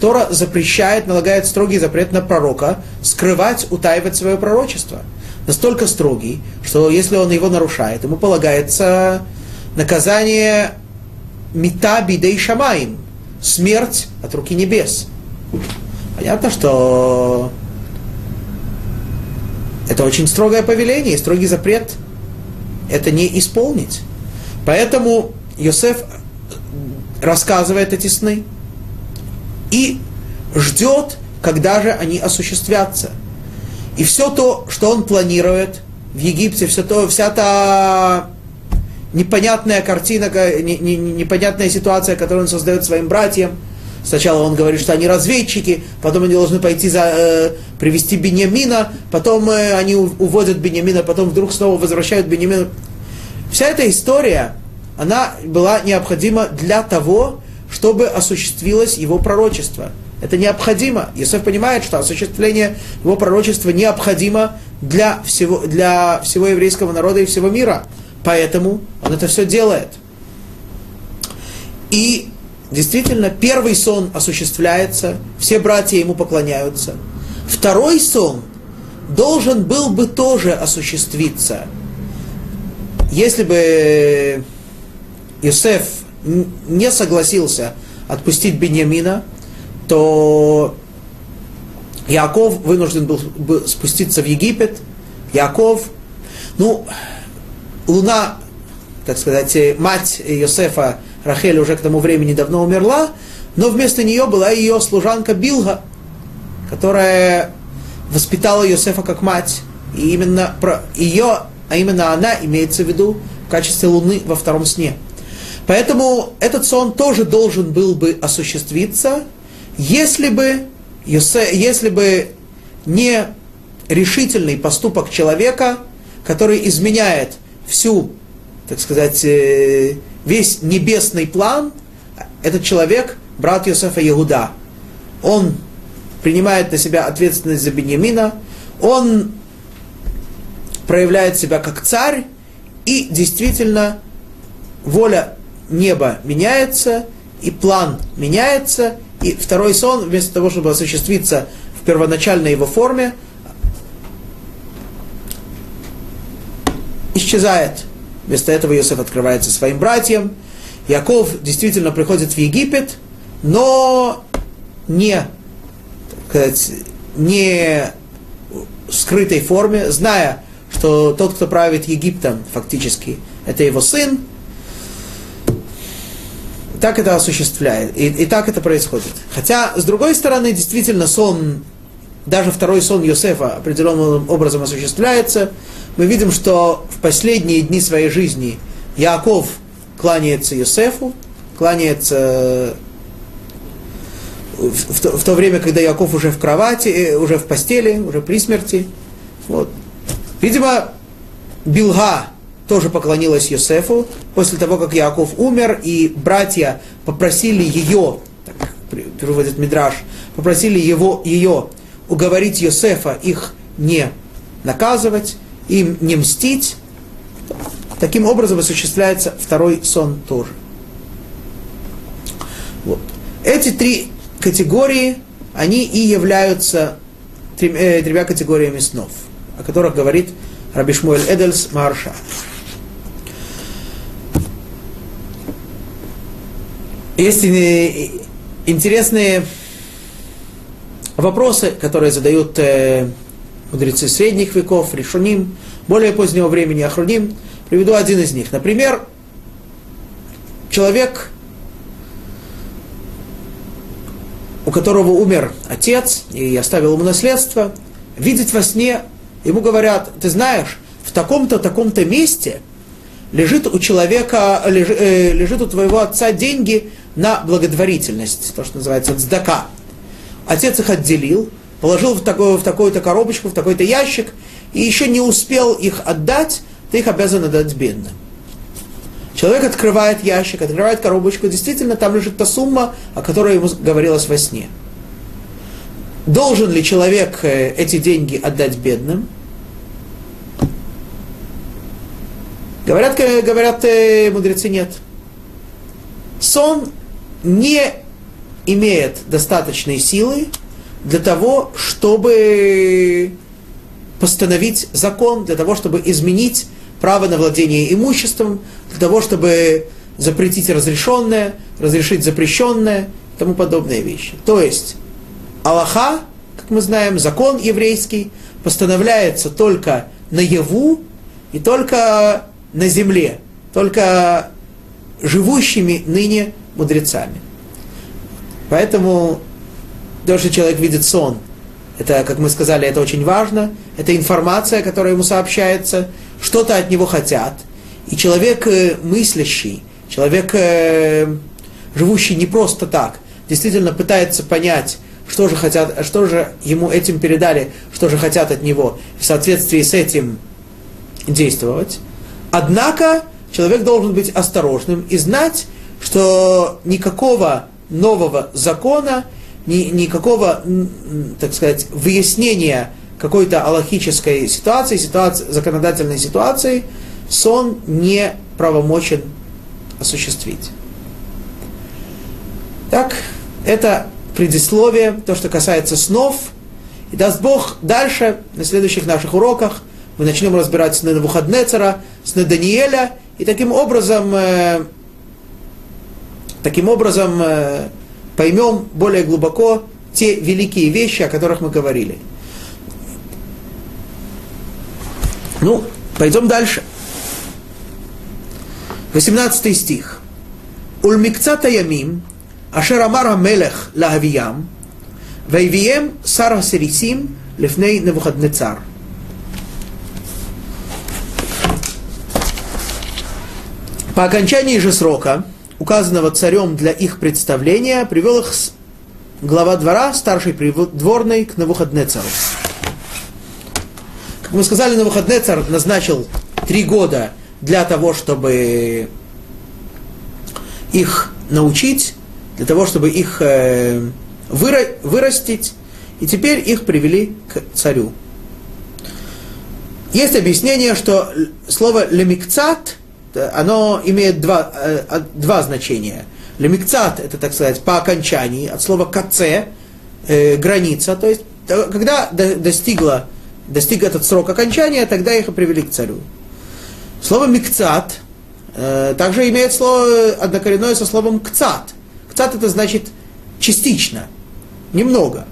Тора запрещает, налагает строгий запрет на пророка скрывать, утаивать свое пророчество. Настолько строгий, что если он его нарушает, ему полагается наказание мета бидей шамаим, смерть от руки небес. Понятно, что это очень строгое повеление, строгий запрет. Это не исполнить. Поэтому Йосеф рассказывает эти сны и ждет, когда же они осуществятся. И все то, что он планирует в Египте, все то, вся та непонятная картина, непонятная ситуация, которую он создает своим братьям – Сначала он говорит, что они разведчики, потом они должны пойти за, э, привести Беньямина, потом э, они уводят Беньямина, потом вдруг снова возвращают Беньямина. Вся эта история, она была необходима для того, чтобы осуществилось его пророчество. Это необходимо. Иосиф понимает, что осуществление его пророчества необходимо для всего, для всего еврейского народа и всего мира. Поэтому он это все делает. И Действительно, первый сон осуществляется, все братья ему поклоняются. Второй сон должен был бы тоже осуществиться. Если бы Иосиф не согласился отпустить Беньямина, то Яков вынужден был бы спуститься в Египет. Яков, ну, Луна, так сказать, мать Иосифа Рахель уже к тому времени давно умерла, но вместо нее была ее служанка Билга, которая воспитала Йосефа как мать. И именно про ее, а именно она имеется в виду в качестве луны во втором сне. Поэтому этот сон тоже должен был бы осуществиться, если бы, Йосе, если бы не решительный поступок человека, который изменяет всю, так сказать, э, весь небесный план, этот человек, брат Йосефа Иуда, он принимает на себя ответственность за Беньямина, он проявляет себя как царь, и действительно воля неба меняется, и план меняется, и второй сон, вместо того, чтобы осуществиться в первоначальной его форме, исчезает. Вместо этого Иосиф открывается своим братьям. Яков действительно приходит в Египет, но не, сказать, не в скрытой форме, зная, что тот, кто правит Египтом, фактически, это его сын. так это осуществляет, и, и так это происходит. Хотя, с другой стороны, действительно, сон, даже второй сон Йосефа определенным образом осуществляется. Мы видим, что в последние дни своей жизни Яков кланяется Йосефу, кланяется в то, в то время, когда Яков уже в кровати, э, уже в постели, уже при смерти. Вот. Видимо, Билга тоже поклонилась Йосефу после того, как Яков умер, и братья попросили ее, так переводит Мидраш, попросили его, ее уговорить Йосефа их не наказывать, им не мстить. Таким образом осуществляется второй сон тоже. Вот. Эти три категории, они и являются э, тремя категориями снов, о которых говорит Рабишмуэль Эдельс Марша. Есть интересные вопросы, которые задают э, мудрецы средних веков, решуним, более позднего времени, ахруним. Приведу один из них. Например, человек у которого умер отец и оставил ему наследство, видеть во сне, ему говорят, ты знаешь, в таком-то, таком-то месте лежит у человека, лежит, э, лежит у твоего отца деньги на благотворительность, то, что называется цдака. Отец их отделил, положил в, такую, в такую-то коробочку, в такой-то ящик, и еще не успел их отдать, ты их обязан отдать бедным. Человек открывает ящик, открывает коробочку, действительно там лежит та сумма, о которой ему говорилось во сне. Должен ли человек э, эти деньги отдать бедным? Говорят, э, говорят э, мудрецы, нет. Сон не имеет достаточной силы для того, чтобы постановить закон, для того, чтобы изменить право на владение имуществом, для того, чтобы запретить разрешенное, разрешить запрещенное тому подобные вещи. То есть Аллаха, как мы знаем, закон еврейский, постановляется только наяву и только на земле, только живущими ныне мудрецами. Поэтому то, что человек видит сон, это, как мы сказали, это очень важно, это информация, которая ему сообщается, что-то от него хотят. И человек э, мыслящий, человек, э, живущий не просто так, действительно пытается понять, что же хотят, что же ему этим передали, что же хотят от него, в соответствии с этим действовать. Однако человек должен быть осторожным и знать, что никакого нового закона, ни, никакого, так сказать, выяснения какой-то аллахической ситуации, ситуации, законодательной ситуации, сон не правомочен осуществить. Так, это предисловие, то, что касается снов. И даст Бог дальше, на следующих наших уроках, мы начнем разбирать сны Навуходнецера, сны Даниэля, и таким образом, э, Таким образом, э, поймем более глубоко те великие вещи, о которых мы говорили. Ну, пойдем дальше. 18 стих. Ульмикца ямим, ашер амар мелех лахавиям, вайвием сар хасерисим лефней невухаднецар. По окончании же срока – указанного царем для их представления, привел их глава двора, старший придворный, к Навуходнецару. Как мы сказали, на выходные царь назначил три года для того, чтобы их научить, для того, чтобы их э, вырастить, и теперь их привели к царю. Есть объяснение, что слово лемикцат, оно имеет два, э, два значения. Лемикцат, это, так сказать, по окончании, от слова каце, э, граница, то есть когда достигла достиг этот срок окончания, тогда их и привели к царю. Слово «микцат» э, также имеет слово однокоренное со словом «кцат». «Кцат» это значит частично, немного.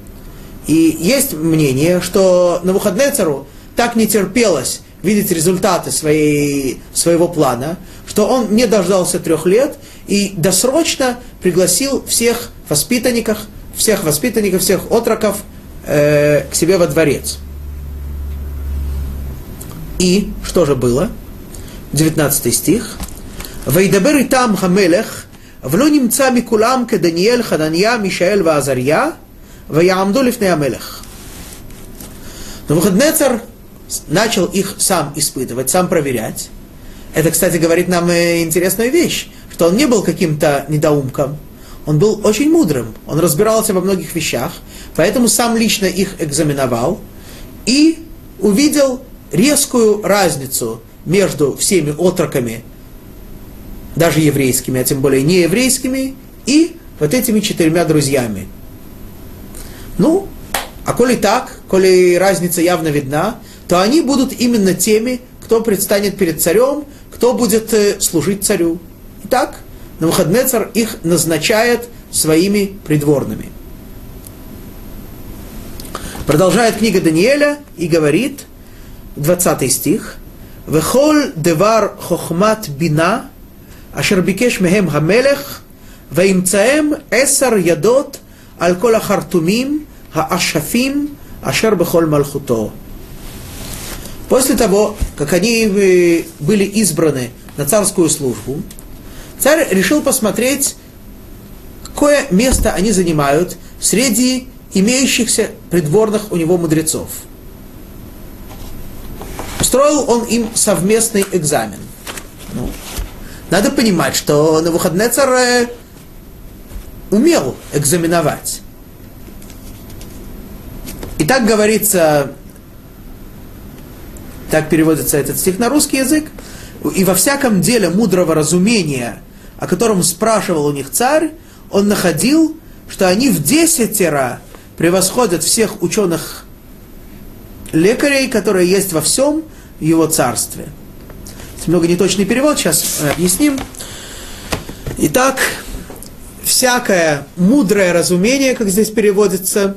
И есть мнение, что на выходные цару так не терпелось видеть результаты своей, своего плана, что он не дождался трех лет и досрочно пригласил всех воспитанников, всех воспитанников, всех отроков э, к себе во дворец. И что же было? 19 стих. «Вейдабер и там хамелех, вло немца микулам ке Даниэль, Хананья, Мишаэль ва Азарья, ваяамду лифней амелех». Но Навуходнецар начал их сам испытывать, сам проверять. Это, кстати, говорит нам интересную вещь, что он не был каким-то недоумком, он был очень мудрым, он разбирался во многих вещах, поэтому сам лично их экзаменовал и увидел резкую разницу между всеми отроками, даже еврейскими, а тем более нееврейскими, и вот этими четырьмя друзьями. Ну, а коли так, коли разница явно видна, то они будут именно теми, кто предстанет перед царем, кто будет э, служить царю. Итак, Навуходнецар их назначает своими придворными. Продолжает книга Даниэля и говорит, 20 стих, «Вехоль девар хохмат бина, ашер бикеш мехем хамелех, ואמצאם עשר ידות על כל החרטומים, האשפים, אשר בכל מלכותו. После того, как они э, были избраны на царскую службу, царь решил посмотреть, какое место они занимают среди имеющихся придворных у него мудрецов. Устроил он им совместный экзамен. Ну, надо понимать, что на выходные царь умел экзаменовать. И так говорится так переводится этот стих на русский язык. И во всяком деле мудрого разумения, о котором спрашивал у них царь, он находил, что они в десятеро превосходят всех ученых лекарей, которые есть во всем его царстве. Немного неточный перевод, сейчас объясним. Итак, всякое мудрое разумение, как здесь переводится,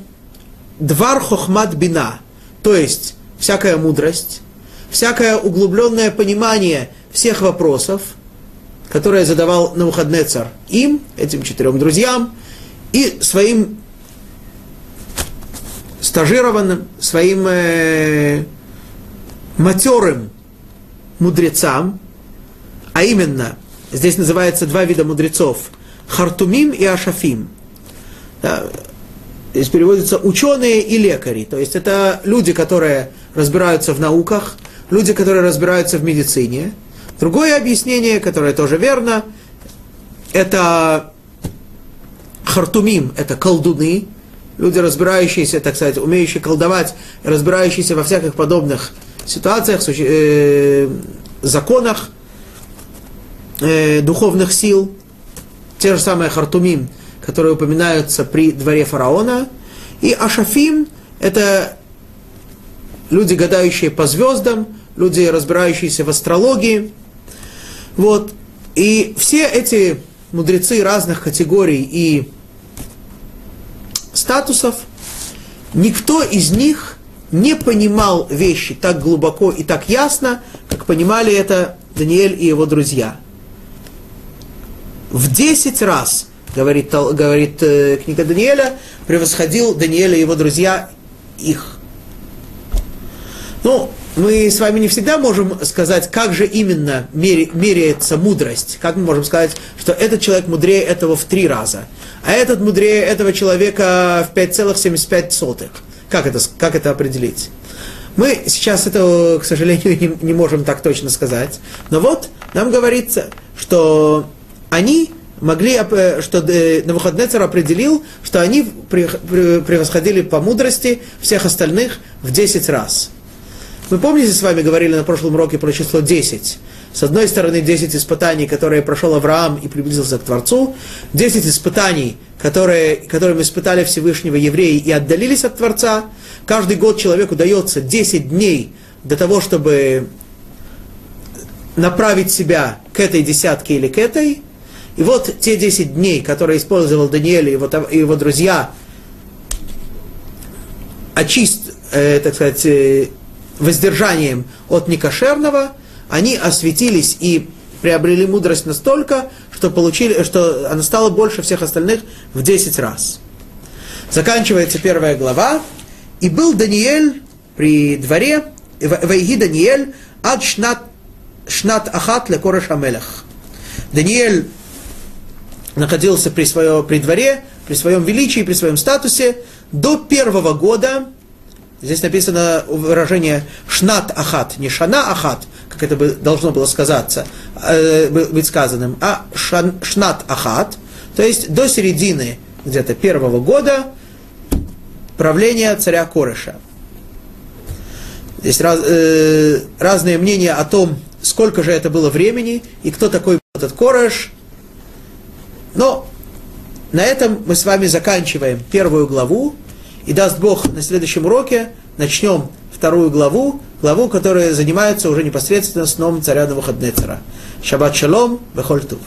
двар хохмат бина, то есть всякая мудрость, всякое углубленное понимание всех вопросов, которые задавал на выходные царь им, этим четырем друзьям, и своим стажированным, своим э, матерым мудрецам, а именно, здесь называется два вида мудрецов, хартумим и ашафим. Да, здесь переводится ученые и лекари, то есть это люди, которые разбираются в науках, люди, которые разбираются в медицине. Другое объяснение, которое тоже верно, это хартумим, это колдуны, люди, разбирающиеся, так сказать, умеющие колдовать, разбирающиеся во всяких подобных ситуациях, э, законах э, духовных сил, те же самые хартумим, которые упоминаются при дворе фараона, и ашафим – это люди, гадающие по звездам, люди, разбирающиеся в астрологии. Вот. И все эти мудрецы разных категорий и статусов, никто из них не понимал вещи так глубоко и так ясно, как понимали это Даниэль и его друзья. В десять раз, говорит, говорит э, книга Даниэля, превосходил Даниэля и его друзья их. Ну, мы с вами не всегда можем сказать, как же именно меряется мудрость. Как мы можем сказать, что этот человек мудрее этого в три раза, а этот мудрее этого человека в 5,75. Как это, как это определить? Мы сейчас этого, к сожалению, не, не можем так точно сказать. Но вот нам говорится, что они могли, что Навуходнецер определил, что они превосходили по мудрости всех остальных в 10 раз. Мы помните, с вами говорили на прошлом уроке про число 10. С одной стороны, 10 испытаний, которые прошел Авраам и приблизился к Творцу, 10 испытаний, которые, которым испытали Всевышнего евреи и отдалились от Творца. Каждый год человеку дается 10 дней для того, чтобы направить себя к этой десятке или к этой. И вот те 10 дней, которые использовал Даниэль и его, и его друзья, очист, э, так сказать, э, воздержанием от некошерного, они осветились и приобрели мудрость настолько, что, получили, что она стала больше всех остальных в 10 раз. Заканчивается первая глава. И был Даниэль при дворе, Вайги Даниэль, ад шнат, шнат ахат ле кореш амелах. Даниэль находился при, свое, при дворе, при своем величии, при своем статусе до первого года, здесь написано выражение шнат ахат, не шана ахат, как это бы должно было сказаться, э, быть сказанным, а шан, шнат ахат, то есть до середины где-то первого года правления царя Корыша. Есть раз, э, разные мнения о том, сколько же это было времени и кто такой этот Корыш. Но на этом мы с вами заканчиваем первую главу. И даст Бог на следующем уроке начнем вторую главу, главу, которая занимается уже непосредственно сном царя Навуходнецера. Шаббат шалом, бехоль тув.